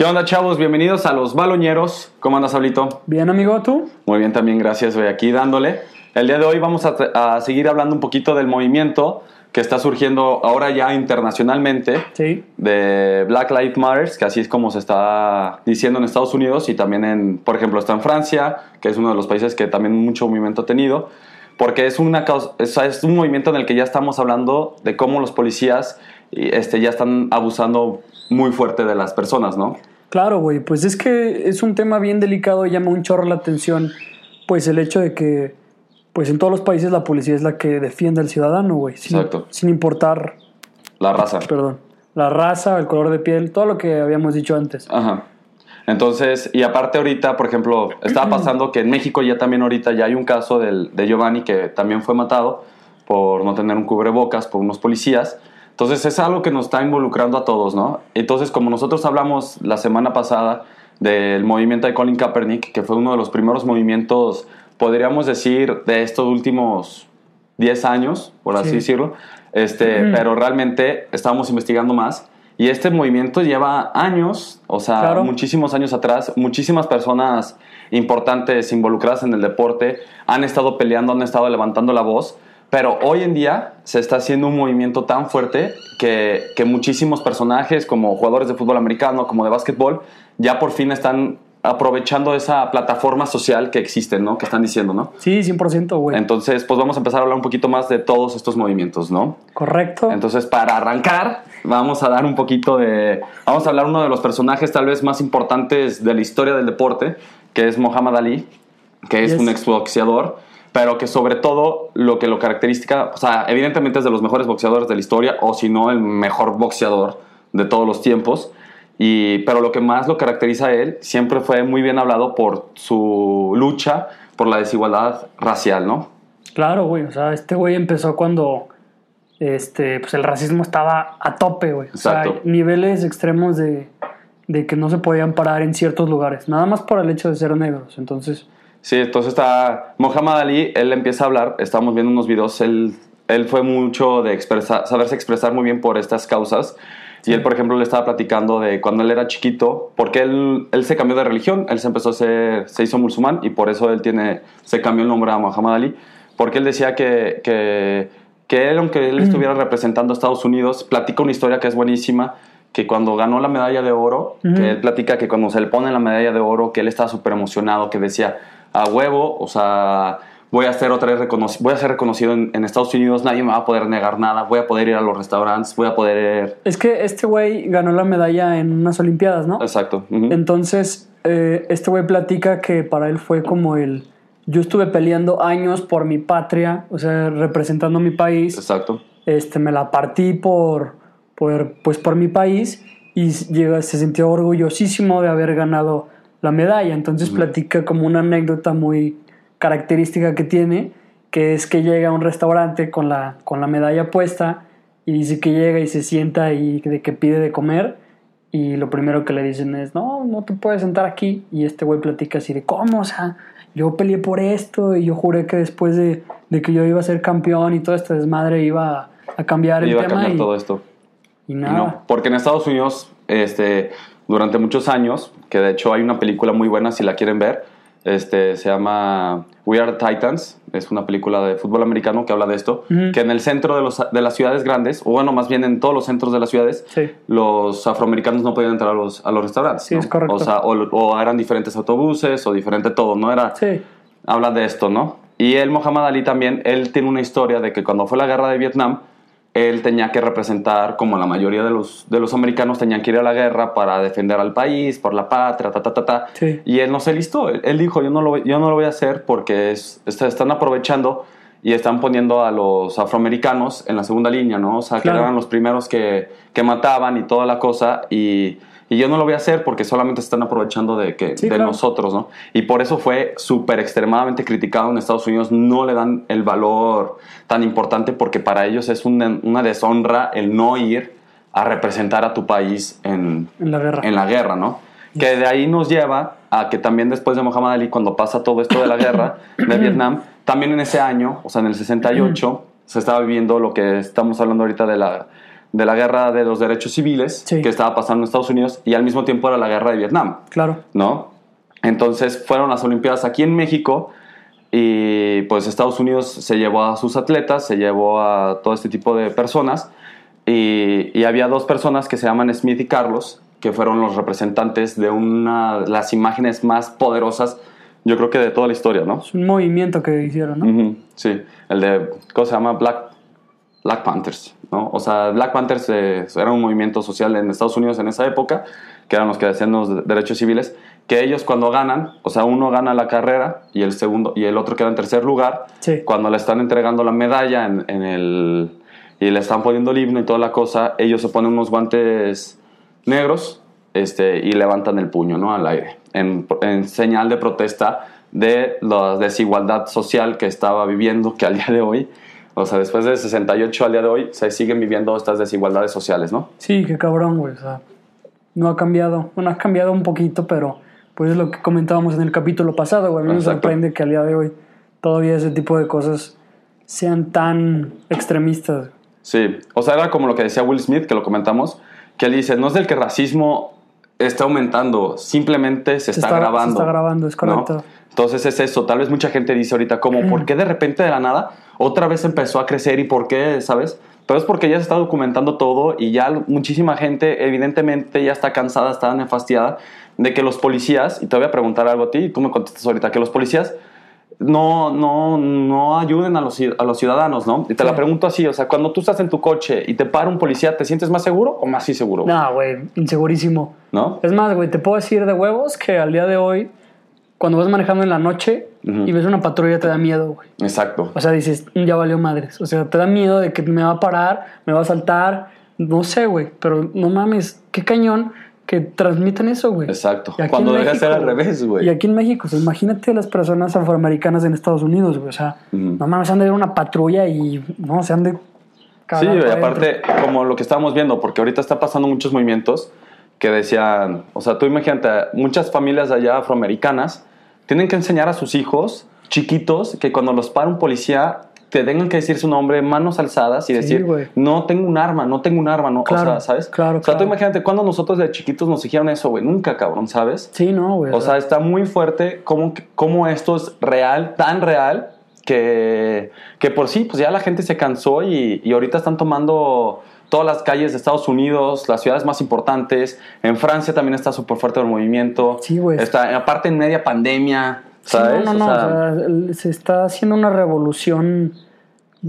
¿Qué onda, chavos? Bienvenidos a Los Baloñeros. ¿Cómo andas, Sablito? Bien, amigo, ¿tú? Muy bien, también, gracias. Voy aquí dándole. El día de hoy vamos a, a seguir hablando un poquito del movimiento que está surgiendo ahora ya internacionalmente Sí. de Black Lives Matter, que así es como se está diciendo en Estados Unidos y también en, por ejemplo, está en Francia, que es uno de los países que también mucho movimiento ha tenido, porque es, una causa, es, es un movimiento en el que ya estamos hablando de cómo los policías este, ya están abusando muy fuerte de las personas, ¿no? Claro, güey, pues es que es un tema bien delicado y llama un chorro la atención, pues el hecho de que, pues en todos los países la policía es la que defiende al ciudadano, güey, sin, Exacto. sin importar, La raza. perdón, la raza, el color de piel, todo lo que habíamos dicho antes. Ajá. Entonces, y aparte ahorita, por ejemplo, estaba pasando que en México ya también ahorita ya hay un caso del, de Giovanni que también fue matado por no tener un cubrebocas por unos policías. Entonces es algo que nos está involucrando a todos, ¿no? Entonces, como nosotros hablamos la semana pasada del movimiento de Colin Kaepernick, que fue uno de los primeros movimientos, podríamos decir, de estos últimos 10 años, por así Sí. decirlo, este, pero realmente estábamos investigando más. Y este movimiento lleva años, o sea, Claro. muchísimos años atrás, muchísimas personas importantes involucradas en el deporte han estado peleando, han estado levantando la voz, pero hoy en día se está haciendo un movimiento tan fuerte que, que muchísimos personajes, como jugadores de fútbol americano, como de básquetbol, ya por fin están aprovechando esa plataforma social que existe, ¿no? Que están diciendo, ¿no? Sí, 100%, güey. Entonces, pues vamos a empezar a hablar un poquito más de todos estos movimientos, ¿no? Correcto. Entonces, para arrancar, vamos a dar un poquito de. Vamos a hablar uno de los personajes tal vez más importantes de la historia del deporte, que es Muhammad Ali, que es Yes. un exboxeador, pero que sobre todo lo que lo caracteriza, o sea, evidentemente es de los mejores boxeadores de la historia, o si no, el mejor boxeador de todos los tiempos. Y, pero lo que más lo caracteriza a él siempre fue muy bien hablado por su lucha por la desigualdad racial, ¿no? Claro, güey. O sea, este güey empezó cuando este, pues el racismo estaba a tope, güey. O sea, niveles extremos de, de que no se podían parar en ciertos lugares. Nada más por el hecho de ser negros. Entonces, Sí, entonces está Muhammad Ali, él empieza a hablar, estamos viendo unos videos, él, él fue mucho de expresar, saberse expresar muy bien por estas causas. Y él, por ejemplo, le estaba platicando de cuando él era chiquito, porque él, él se cambió de religión, él se empezó a ser, se hizo musulmán y por eso él tiene, se cambió el nombre a Muhammad Ali, porque él decía que, que, que él, aunque él estuviera representando a Estados Unidos, platica una historia que es buenísima, que cuando ganó la medalla de oro, que él platica que cuando se le pone la medalla de oro, que él estaba súper emocionado, que decía, a huevo, o sea, voy a ser otra vez reconocido, voy a ser reconocido en, en Estados Unidos, nadie me va a poder negar nada, voy a poder ir a los restaurantes, voy a poder... es que este güey ganó la medalla en unas Olimpiadas, ¿no? Exacto. Entonces, eh, este güey platica que para él fue como el... Yo estuve peleando años por mi patria, o sea, representando mi país. Exacto. este, me la partí por, por, pues por mi país y llega, se sintió orgullosísimo de haber ganado la medalla. Entonces platica como una anécdota muy característica que tiene, que es que llega a un restaurante con la, con la medalla puesta y dice que llega y se sienta y de que pide de comer y lo primero que le dicen es, no, no te puedes sentar aquí. Y este güey platica así de, ¿cómo? O sea, yo peleé por esto y yo juré que después de, de que yo iba a ser campeón y todo este desmadre iba a, a cambiar el Iba a tema. cambiar y, todo esto. y no, porque en Estados Unidos, este, durante muchos años, que de hecho hay una película muy buena si la quieren ver, este, se llama We Are the Titans, es una película de fútbol americano que habla de esto, que en el centro de, los, de las ciudades grandes, o bueno, más bien en todos los centros de las ciudades, Sí. los afroamericanos no podían entrar a los, a los restaurantes. Sí, ¿no? es correcto. O, sea, o, o eran diferentes autobuses o diferente todo, ¿no? Era, Sí, habla de esto, ¿no? Y él, Muhammad Ali también, él tiene una historia de que cuando fue la guerra de Vietnam, él tenía que representar, como la mayoría de los, de los americanos tenían que ir a la guerra para defender al país, por la patria, ta, ta, ta, ta. Sí. Y él no se listó. Él, dijo, yo no, lo, yo no lo voy a hacer porque es, est- están aprovechando y están poniendo a los afroamericanos en la segunda línea, ¿no? O sea, Claro. que eran los primeros que, que mataban y toda la cosa. Y, y yo no lo voy a hacer porque solamente se están aprovechando de, que, Sí, de claro. nosotros, ¿no? Y por eso fue súper extremadamente criticado en Estados Unidos. No le dan el valor tan importante porque para ellos es una, una deshonra el no ir a representar a tu país en, en la guerra. en la guerra, ¿no? Que de ahí nos lleva a que también después de Muhammad Ali, cuando pasa todo esto de la guerra de Vietnam, también en ese año, o sea, en el 68, se estaba viviendo lo que estamos hablando ahorita de la, de la guerra de los derechos civiles Sí. que estaba pasando en Estados Unidos y al mismo tiempo era la guerra de Vietnam, Claro. ¿no? Entonces fueron las Olimpiadas aquí en México y pues Estados Unidos se llevó a sus atletas, se llevó a todo este tipo de personas y, y había dos personas que se llaman Smith y Carlos, que fueron los representantes de una de las imágenes más poderosas, yo creo que de toda la historia, ¿no? Es un movimiento que hicieron, ¿no? Sí, el de, ¿cómo se llama? Black, Black Panthers, ¿no? O sea, Black Panthers eh, era un movimiento social en Estados Unidos en esa época, que eran los que hacían los de- derechos civiles, que ellos cuando ganan, o sea, uno gana la carrera y el segundo y el otro queda en tercer lugar, Sí. cuando le están entregando la medalla en, en el y le están poniendo el himno y toda la cosa, ellos se ponen unos guantes negros este, y levantan el puño ¿no? al aire, en, en señal de protesta de la desigualdad social que estaba viviendo, que al día de hoy, o sea, después de 68 al día de hoy, se siguen viviendo estas desigualdades sociales, ¿no? Sí, qué cabrón, güey. O sea, no ha cambiado. Bueno, ha cambiado un poquito, pero pues es lo que comentábamos en el capítulo pasado, güey. A mí me sorprende que al día de hoy todavía ese tipo de cosas sean tan extremistas. Sí, o sea, era como lo que decía Will Smith, que lo comentamos, que él dice, no es del que racismo está aumentando, simplemente se, está, se grabando. está grabando, es ¿no? correcto. Entonces es eso, tal vez mucha gente dice ahorita, como, ¿por qué de repente de la nada otra vez empezó a crecer y por qué, sabes? Pero es porque ya se está documentando todo y ya muchísima gente evidentemente ya está cansada, está nefastiada de que los policías, y te voy a preguntar algo a ti, y tú me contestas ahorita, que los policías no, no, no ayuden a los, a los ciudadanos, ¿no? Y te la pregunto así, o sea, cuando tú estás en tu coche y te para un policía, ¿te sientes más seguro o más inseguro? No, güey, insegurísimo. ¿No? Es más, güey, te puedo decir de huevos que al día de hoy, cuando vas manejando en la noche y ves una patrulla, te da miedo, güey. Exacto. O sea, dices, "Mm, ya valió madres. O sea, te da miedo de que me va a parar, me va a saltar. No sé, güey. Pero no mames, qué cañón que transmitan eso, güey. Exacto. Cuando debería ser al revés, güey. Y aquí en México, o sea, imagínate las personas afroamericanas en Estados Unidos, güey. O sea, no mames, han de ver una patrulla y no, se han de. Sí, y aparte, como lo que estábamos viendo, porque ahorita está pasando muchos movimientos que decían, o sea, tú imagínate, muchas familias allá afroamericanas tienen que enseñar a sus hijos chiquitos que cuando los para un policía te tengan que decir su nombre, manos alzadas y decir, no tengo un arma, no tengo un arma, no, Claro, o sea, ¿sabes? claro, O sea, tú imagínate cuando nosotros de chiquitos nos dijeron eso, güey, nunca, cabrón, ¿sabes? Sí, no, güey. O sea, está muy fuerte cómo, cómo esto es real, tan real, que, que por sí, pues ya la gente se cansó y, y ahorita están tomando todas las calles de Estados Unidos, las ciudades más importantes. En Francia también está súper fuerte el movimiento. Sí, güey. Está, aparte en media pandemia, Sí, ¿sabes? no, no, no. O sea, o sea, se está haciendo una revolución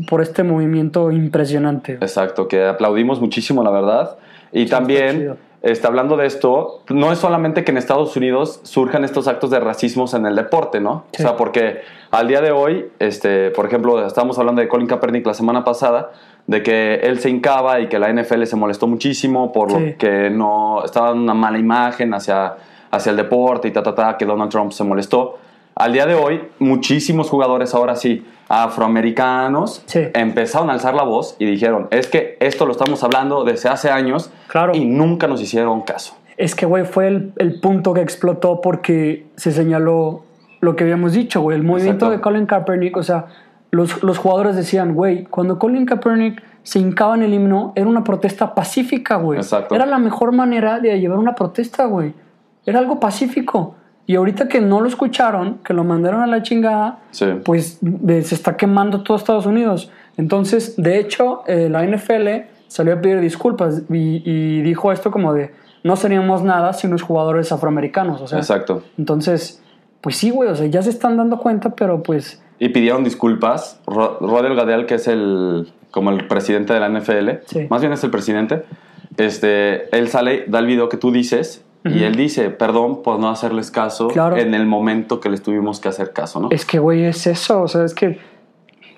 por este movimiento impresionante. güey. Exacto, que aplaudimos muchísimo, la verdad. Y está también, está hablando de esto, no es solamente que en Estados Unidos surjan estos actos de racismo en el deporte, ¿no? Sí. O sea, porque al día de hoy, este, por ejemplo, estábamos hablando de Colin Kaepernick la semana pasada, de que él se hincaba y que la NFL se molestó muchísimo por Sí. lo que no estaba dando una mala imagen hacia, hacia el deporte y ta, ta, ta, que Donald Trump se molestó. Al día de hoy, muchísimos jugadores ahora sí, afroamericanos, Sí. empezaron a alzar la voz y dijeron, es que esto lo estamos hablando desde hace años Claro. y nunca nos hicieron caso. Es que, güey, fue el, el punto que explotó porque se señaló lo que habíamos dicho, güey. El movimiento Exacto. de Colin Kaepernick, o sea, los, los jugadores decían, güey, cuando Colin Kaepernick se hincaba en el himno, era una protesta pacífica, güey. Exacto. Era la mejor manera de llevar una protesta, güey. Era algo pacífico. Y ahorita que no lo escucharon, que lo mandaron a la chingada, Sí. pues de- se está quemando todo Estados Unidos. Entonces, de hecho, eh, la NFL salió a pedir disculpas y, y dijo esto como de, no seríamos nada sin los jugadores afroamericanos. O sea, Exacto. entonces, pues sí, güey, o sea, ya se están dando cuenta, pero pues, Y pidieron disculpas. Ro- Rodel Gadel, que es el como el presidente de la NFL, Sí. más bien es el presidente, este, él sale, da el video que tú dices y él dice, perdón por no hacerles caso Claro. en el momento que les tuvimos que hacer caso, ¿no? es que, güey, es eso. O sea, es que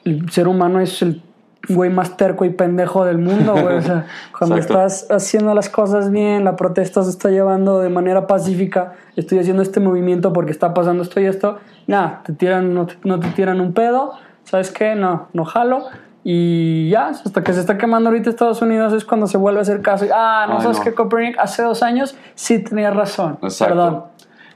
el ser humano es el güey más terco y pendejo del mundo, güey. O sea, cuando Exacto. estás haciendo las cosas bien, la protesta se está llevando de manera pacífica, estoy haciendo este movimiento porque está pasando esto y esto, nada, te tiran, no te, no te tiran un pedo, ¿sabes qué? No, no jalo. Y ya, hasta que se está quemando ahorita Estados Unidos es cuando se vuelve a hacer caso. Y, ah, no Ay, sabes no. que Copernic hace dos años sí tenía razón. Exacto. Perdón.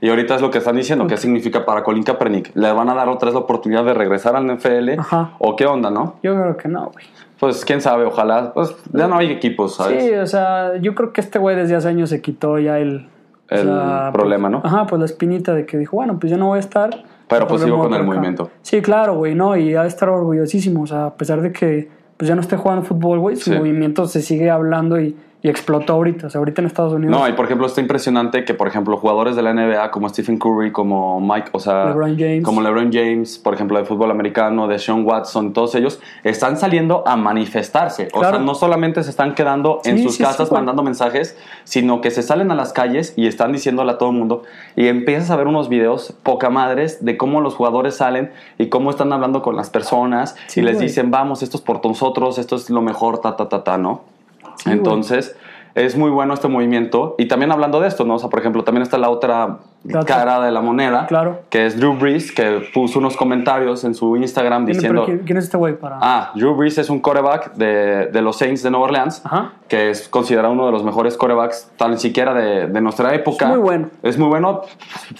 Y ahorita es lo que están diciendo, ¿qué significa para Colin Kaepernick? ¿Le van a dar otra vez la oportunidad de regresar al NFL? Ajá. ¿O qué onda, no? Yo creo que no, güey. Pues quién sabe, ojalá. Pues ya no hay equipos, ¿sabes? Sí, o sea, yo creo que este güey desde hace años se quitó ya el... o El sea, problema, pues, ¿no? Ajá, pues la espinita de que dijo, bueno, pues yo no voy a estar. Pero pues sigo volvemos con el acá. movimiento. Sí, claro, güey, no, y ha de estar orgullosísimo, o sea, a pesar de que pues ya no esté jugando fútbol, güey, su Sí. movimiento se sigue hablando y, y explotó ahorita, o sea, ahorita en Estados Unidos. No, y por ejemplo, está impresionante que, por ejemplo, jugadores de la NBA como Stephen Curry, como Mike, o sea, LeBron James. como LeBron James, por ejemplo, de fútbol americano, de Sean Watson, todos ellos están saliendo a manifestarse. O sea, no solamente se están quedando en Sí, sus sí, casas mandando mensajes, sino que se salen a las calles y están diciéndole a todo el mundo. Y empiezas a ver unos videos poca madres de cómo los jugadores salen y cómo están hablando con las personas y les güey. dicen, vamos, esto es por nosotros, esto es lo mejor, ta, ta, ta, ta, ¿no? Sí. Entonces, es muy bueno este movimiento. Y también hablando de esto, ¿no? O sea, por ejemplo, también está la otra cara de la moneda, Claro. que es Drew Brees, que puso unos comentarios en su Instagram ¿Quién, diciendo... ¿quién, quién es este güey para...? Ah, Drew Brees es un coreback de, de los Saints de Nueva Orleans, Ajá. que es considerado uno de los mejores corebacks, tan siquiera de, de nuestra época. Es muy bueno. Es muy bueno.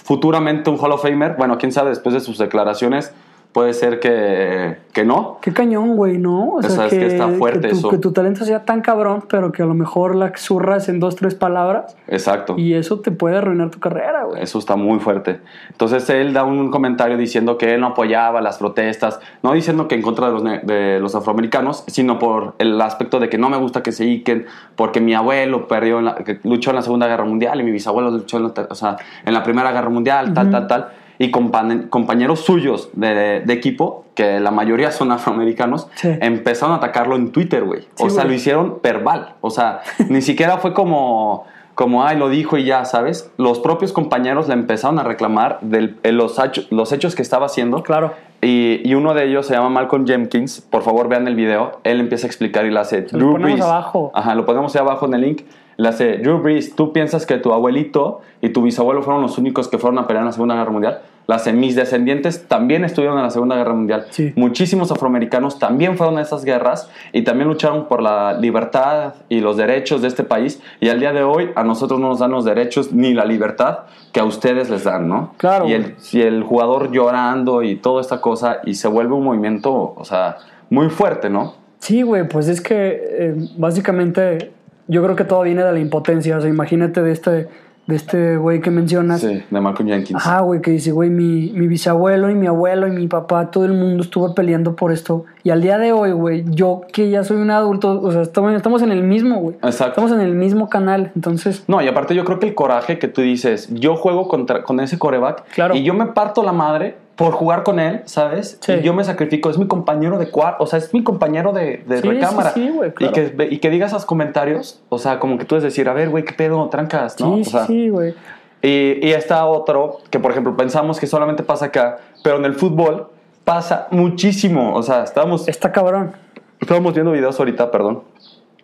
Futuramente un Hall of Famer. Bueno, quién sabe, después de sus declaraciones, puede ser que, que no. Qué cañón, güey, ¿no? O sea, es que está fuerte que tu, eso. que tu talento sea tan cabrón, pero que a lo mejor la zurras en dos, tres palabras Exacto. y eso te puede arruinar tu carrera, güey. Eso está muy fuerte. Entonces él da un comentario diciendo que él no apoyaba las protestas, no diciendo que en contra de los, de los afroamericanos, sino por el aspecto de que no me gusta que se iquen, porque mi abuelo perdió, en la- que luchó en la Segunda Guerra Mundial y mi bisabuelo luchó en la, o sea, en la Primera Guerra Mundial, tal, tal, tal. Y compa- compañeros suyos de, de equipo, que la mayoría son afroamericanos, Sí. empezaron a atacarlo en Twitter, güey. O Sí, sea, güey. lo hicieron verbal. O sea, ni siquiera fue como, como, ay, lo dijo y ya, ¿sabes? Los propios compañeros le empezaron a reclamar de los, hecho- los hechos que estaba haciendo. Claro. Y, y uno de ellos se llama Malcolm Jenkins. Por favor, vean el video. Él empieza a explicar y le hace. Lo ponemos Brees". abajo. Ajá, lo ponemos ahí abajo en el link. Le hace, Drew Brees, ¿tú piensas que tu abuelito y tu bisabuelo fueron los únicos que fueron a pelear en la Segunda Guerra Mundial? Le hace, mis descendientes también estuvieron en la Segunda Guerra Mundial. Sí. Muchísimos afroamericanos también fueron a esas guerras y también lucharon por la libertad y los derechos de este país. Y al día de hoy a nosotros no nos dan los derechos ni la libertad que a ustedes les dan, ¿no? Claro, Y güey. el, y el jugador llorando y toda esta cosa y se vuelve un movimiento, o sea, muy fuerte, ¿no? Sí, güey, pues es que eh, básicamente yo creo que todo viene de la impotencia. O sea, imagínate de este de este güey que mencionas. Sí, de Malcolm Jenkins. Ajá, güey, que dice, güey, mi, mi bisabuelo y mi abuelo y mi papá, todo el mundo estuvo peleando por esto. Y al día de hoy, güey, yo que ya soy un adulto, o sea, estamos, estamos en el mismo, güey. Exacto. Estamos en el mismo canal, entonces... No, y aparte yo creo que el coraje que tú dices, yo juego contra, con ese coreback Claro. y yo me parto la madre por jugar con él, ¿sabes? Sí. Y yo me sacrifico, es mi compañero de cuarto, o sea, es mi compañero de, de Sí, recámara. sí, güey, claro. y, que, y que diga esos comentarios, o sea, como que tú es decir, a ver, güey, qué pedo, trancas, ¿no? Sí, O sí, sea, sí, güey. Y, y está otro que, por ejemplo, pensamos que solamente pasa acá, pero en el fútbol pasa muchísimo. O sea, estábamos, Está cabrón. estábamos viendo videos ahorita, perdón,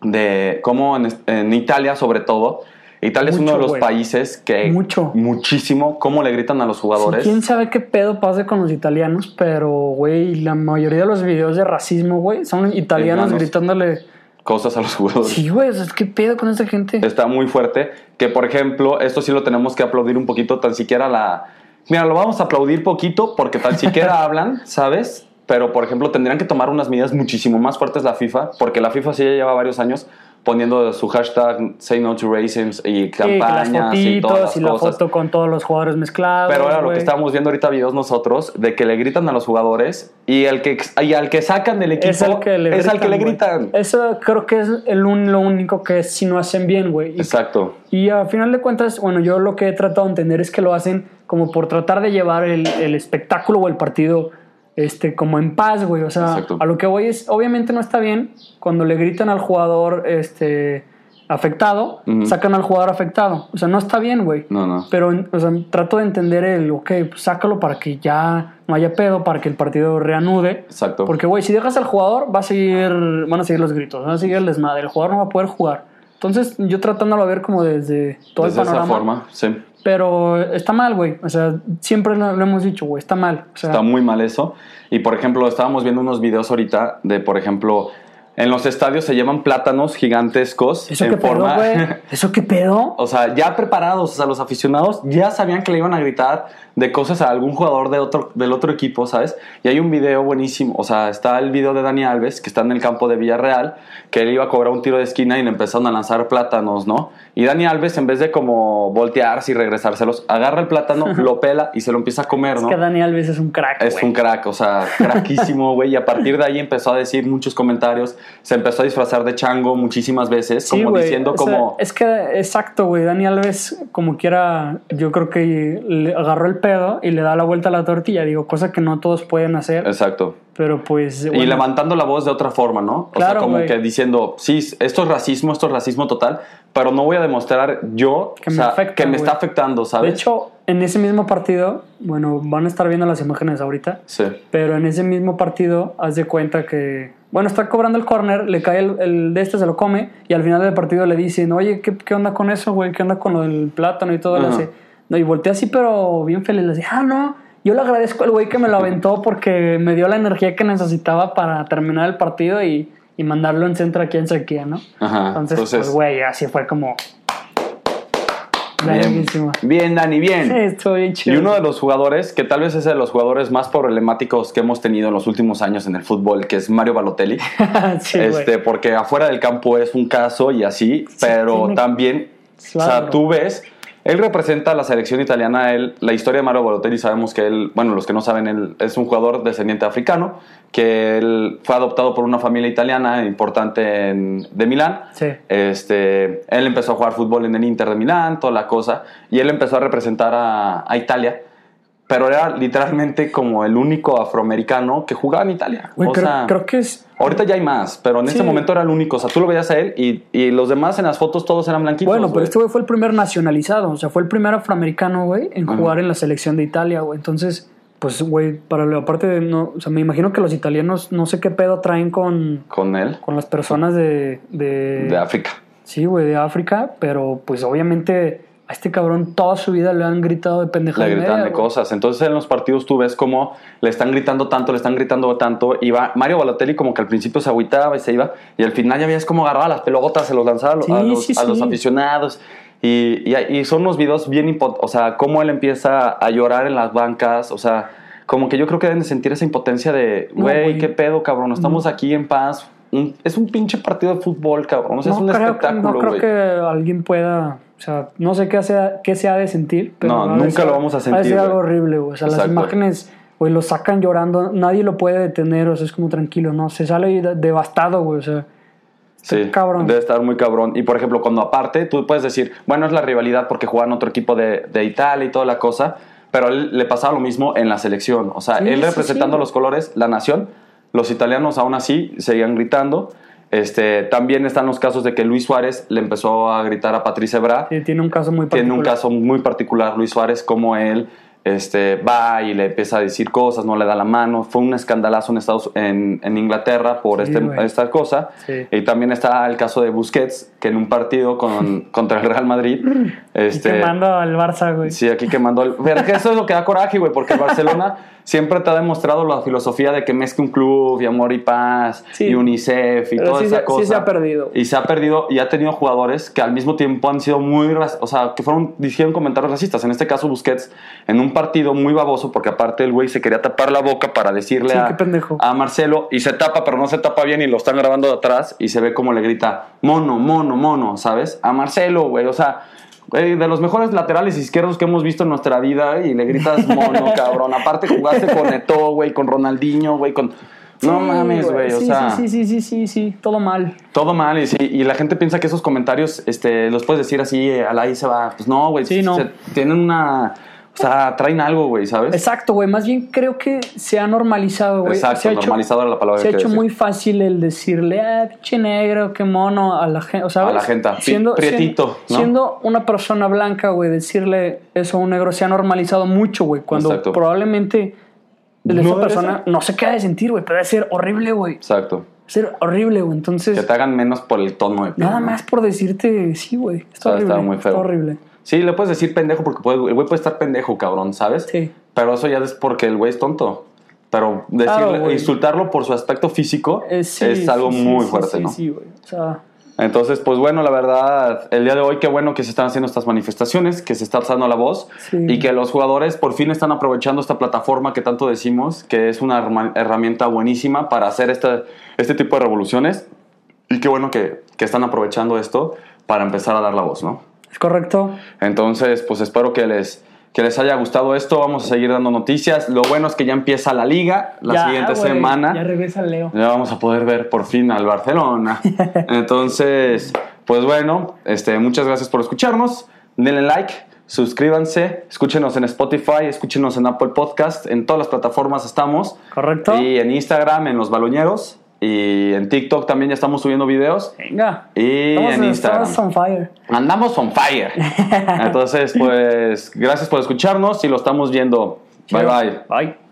de cómo en, en Italia, sobre todo, Italia es uno Mucho, de los güey. países que Mucho. muchísimo, cómo le gritan a los jugadores. Sí, Quién sabe qué pedo pase con los italianos, pero, güey, la mayoría de los videos de racismo, güey, son italianos Italianos. gritándole... Cosas a los jugadores. Sí, güey, o sea, ¿qué pedo con esa gente? Está muy fuerte. Que, por ejemplo, esto sí lo tenemos que aplaudir un poquito, tan siquiera la... Mira, lo vamos a aplaudir poquito porque tan siquiera hablan, ¿sabes? Pero, por ejemplo, tendrían que tomar unas medidas muchísimo más fuertes la FIFA, porque la FIFA sí ya lleva varios años poniendo su hashtag Say No to Racism y Sí, que las campañas y todas las y la cosas. foto con todos los jugadores mezclados. Pero era lo güey. que estábamos viendo ahorita videos nosotros, de que le gritan a los jugadores y, el que, y al que sacan del equipo Es que le al que le gritan. Eso creo que es el un- lo único que es si no hacen bien, güey. Exacto. y a final de cuentas, bueno, yo lo que he tratado de entender es que lo hacen como por tratar de llevar el, el espectáculo o el partido este, como en paz, güey. O sea, Exacto. a lo que voy es, obviamente no está bien cuando le gritan al jugador este, afectado, sacan al jugador afectado. O sea, no está bien, güey. No, no. Pero, o sea, trato de entender el, ok, pues sácalo para que ya no haya pedo, para que el partido reanude. Exacto. Porque, güey, si dejas al jugador, va a seguir, van a seguir los gritos, van a seguir el desmadre. El jugador no va a poder jugar. Entonces, yo tratándolo a ver como desde todo Desde el esa panorama. forma, sí. Pero está mal, güey. O sea, siempre lo, hemos dicho, güey, está mal. Está muy mal eso. Y por ejemplo, estábamos viendo unos videos ahorita de, por ejemplo, en los estadios se llaman plátanos gigantescos ¿Eso en qué pedo, forma güey? ¿Eso qué pedo? o sea, ya preparados, o sea, los aficionados ya sabían que le iban a gritar de cosas a algún jugador de otro, del otro equipo, ¿sabes? Y hay un video buenísimo, o sea, está el video de Dani Alves, que está en el campo de Villarreal, que él iba a cobrar un tiro de esquina y le empezaron a lanzar plátanos, ¿no? Y Dani Alves, en vez de como voltearse y regresárselos, agarra el plátano, lo pela y se lo empieza a comer, Es ¿no? que Dani Alves es un crack, Es güey. un crack, o sea, craquísimo, güey. Y a partir de ahí empezó a decir muchos comentarios. Se empezó a disfrazar de chango muchísimas veces, Sí, como diciendo o sea, como... es que, exacto, güey. Dani Alves, como quiera, yo creo que le agarró el pedo y le da la vuelta a la tortilla. Digo, cosa que no todos pueden hacer. Exacto. Pero pues. Y levantando la voz de otra forma, ¿no? O sea, Claro, como que diciendo, sí, esto es racismo, esto es racismo total, pero no voy a demostrar yo Que o me sea, afecta, que me está afectando, ¿sabes? De hecho, en ese mismo partido, bueno, van a estar viendo las imágenes ahorita. Sí. Pero en ese mismo partido, haz de cuenta que, bueno, está cobrando el corner, le cae el, el de este, se lo come, y al final del partido le dicen, oye, ¿qué, qué onda con eso, güey? ¿Qué onda con lo del plátano y todo? Le Ajá. hace, no, y voltea así, pero bien feliz, le dice, ah, no, yo le agradezco al güey que me lo aventó porque me dio la energía que necesitaba para terminar el partido y, y mandarlo en centro aquí en sequía, ¿no? Ajá. Entonces, Entonces, pues, güey, así fue como... bien, Dani, bien. Sí, estuvo bien Y chido. uno de los jugadores, que tal vez es de los jugadores más problemáticos que hemos tenido en los últimos años en el fútbol, que es Mario Balotelli. sí, güey. este, porque afuera del campo es un caso y así, pero tiene- también, o sea, tú ves, él representa a la selección italiana, él, la historia de Mario Balotelli, sabemos que él, bueno, los que no saben, él es un jugador descendiente africano, que él fue adoptado por una familia italiana importante en- de Milán. Sí. Este, él empezó a jugar fútbol en el Inter de Milán, toda la cosa, y él empezó a representar a, a Italia. Pero era literalmente como el único afroamericano que jugaba en Italia. Güey, o creo, sea, creo que es Ahorita ya hay más, pero en ese Sí. momento era el único. O sea, tú lo veías a él y, y los demás en las fotos todos eran blanquitos. Bueno, pero este güey fue el primer nacionalizado, o sea, fue el primer afroamericano, güey, en jugar en la selección de Italia, güey. Entonces, pues, güey, para la parte de, no, o sea, me imagino que los italianos no sé qué pedo traen con, Con él, con las personas de... De, de África. Sí, güey, de África, pero pues obviamente a este cabrón toda su vida le han gritado de pendeja Le gritan media, de güey. cosas. Entonces en los partidos tú ves cómo le están gritando tanto, le están gritando tanto. Y va Mario Balotelli como que al principio se agüitaba y se iba. Y al final ya veías cómo agarraba las pelotas, se los lanzaba Sí, a los, sí, a los sí. aficionados. Y, y, y son unos videos bien... impo- O sea, cómo él empieza a llorar en las bancas. O sea, como que yo creo que deben de sentir esa impotencia de, No, güey, güey. qué pedo, cabrón. Estamos aquí en paz. Un- es un pinche partido de fútbol, cabrón. O sea, es un creo, espectáculo, no creo güey. que alguien pueda, o sea, no sé qué, sea, qué se ha de sentir, pero No, nunca ser- lo vamos a Ha de sentir, ser algo horrible, güey. O sea, las imágenes, güey, lo sacan llorando, nadie lo puede detener, o sea, es como tranquilo, ¿no? Se sale de- devastado, güey, o sea, Sí, cabrón. debe estar muy cabrón. Y por ejemplo, cuando aparte, tú puedes decir, bueno, es la rivalidad porque juegan otro equipo de, de Italia y toda la cosa, pero a él le pasaba lo mismo en la selección. O sea, Sí, él sí, representando sí. los colores, la nación, los italianos aún así seguían gritando. Este, también están los casos de que Luis Suárez le empezó a gritar a Patricia Ebra. sí, tiene un caso muy particular. Tiene un caso muy particular, Luis Suárez, como él este, va y le empieza a decir cosas, no le da la mano. Fue un escandalazo en, Estados, en, en Inglaterra por Sí, este, esta cosa. Sí. Y también está el caso de Busquets, que en un partido con, contra el Real Madrid. Este, quemando al Barça, güey. Sí, aquí quemando el. Pero que eso es lo que da coraje, güey, porque el Barcelona siempre te ha demostrado la filosofía de que mezcla un club y amor y paz Sí. y UNICEF y toda sí esa se- sí cosa. se ha perdido. Y se ha perdido y ha tenido jugadores que al mismo tiempo han sido muy. O sea, que fueron. Dijeron comentarios racistas. En este caso, Busquets, en un partido muy baboso, porque aparte el güey se quería tapar la boca para decirle Sí, a, a Marcelo y se tapa, pero no se tapa bien y lo están grabando de atrás y se ve como le grita mono, mono, mono, ¿sabes? A Marcelo, güey, o sea, güey, de los mejores laterales izquierdos que hemos visto en nuestra vida y le gritas mono, cabrón. Aparte jugaste con Eto'o, güey, con Ronaldinho, güey, con... No Sí, mames, güey, o sí, sea... Sí, sí, sí, sí, sí, todo mal. Todo mal y, sí, y la gente piensa que esos comentarios este, los puedes decir así, eh, al ahí se va. Pues no, güey. Sí, no. se- tienen una... O sea, traen algo, güey, ¿sabes? Exacto, güey. Más bien creo que se ha normalizado, güey. Exacto, se ha hecho- normalizado era la palabra Se ha que hecho muy fácil el decirle, ah, pinche negro, qué mono, a la gente. O sea, A la gente, pi- prietito, siendo, ¿no? siendo una persona blanca, güey, decirle eso a un negro se ha normalizado mucho, güey. Cuando Exacto. probablemente de No esa persona ser. no se queda de sentir, güey. Pero debe ser horrible, güey. Exacto. Ser horrible, güey. Que Entonces, te hagan menos por el tono de piel, nada ¿no? más por decirte, sí, güey. Está horrible. está muy feo. Está horrible. Sí, le puedes decir pendejo porque puede- el güey puede estar pendejo, cabrón, ¿sabes? Sí. Pero eso ya es porque el güey es tonto. pero Claro, decirle, güey. insultarlo por su aspecto físico Eh, sí, es algo sí, sí, muy sí, fuerte, sí, ¿no? Sí, güey. O sea, Entonces, pues bueno, la verdad, el día de hoy qué bueno que se están haciendo estas manifestaciones, que se está alzando la voz Sí. y que los jugadores por fin están aprovechando esta plataforma que tanto decimos, que es una herramienta buenísima para hacer este, este tipo de revoluciones. Y qué bueno que, que están aprovechando esto para empezar a dar la voz, ¿no? Es correcto. Entonces, pues espero que les, que les haya gustado esto. Vamos a seguir dando noticias. Lo bueno es que ya empieza la liga la Ya, siguiente semana. Ya regresa Leo. Ya vamos a poder ver por fin al Barcelona. Entonces, pues bueno, este, muchas gracias por escucharnos. Denle like, suscríbanse, escúchenos en Spotify, escúchenos en Apple Podcast, en todas las plataformas estamos. Correcto. Y en Instagram, en Los Baloñeros. Y en TikTok también ya estamos subiendo videos. Venga. Y Estamos en Instagram. estamos on fire. Andamos on fire. Entonces, pues, gracias por escucharnos y lo estamos viendo. Bye bye. Bye.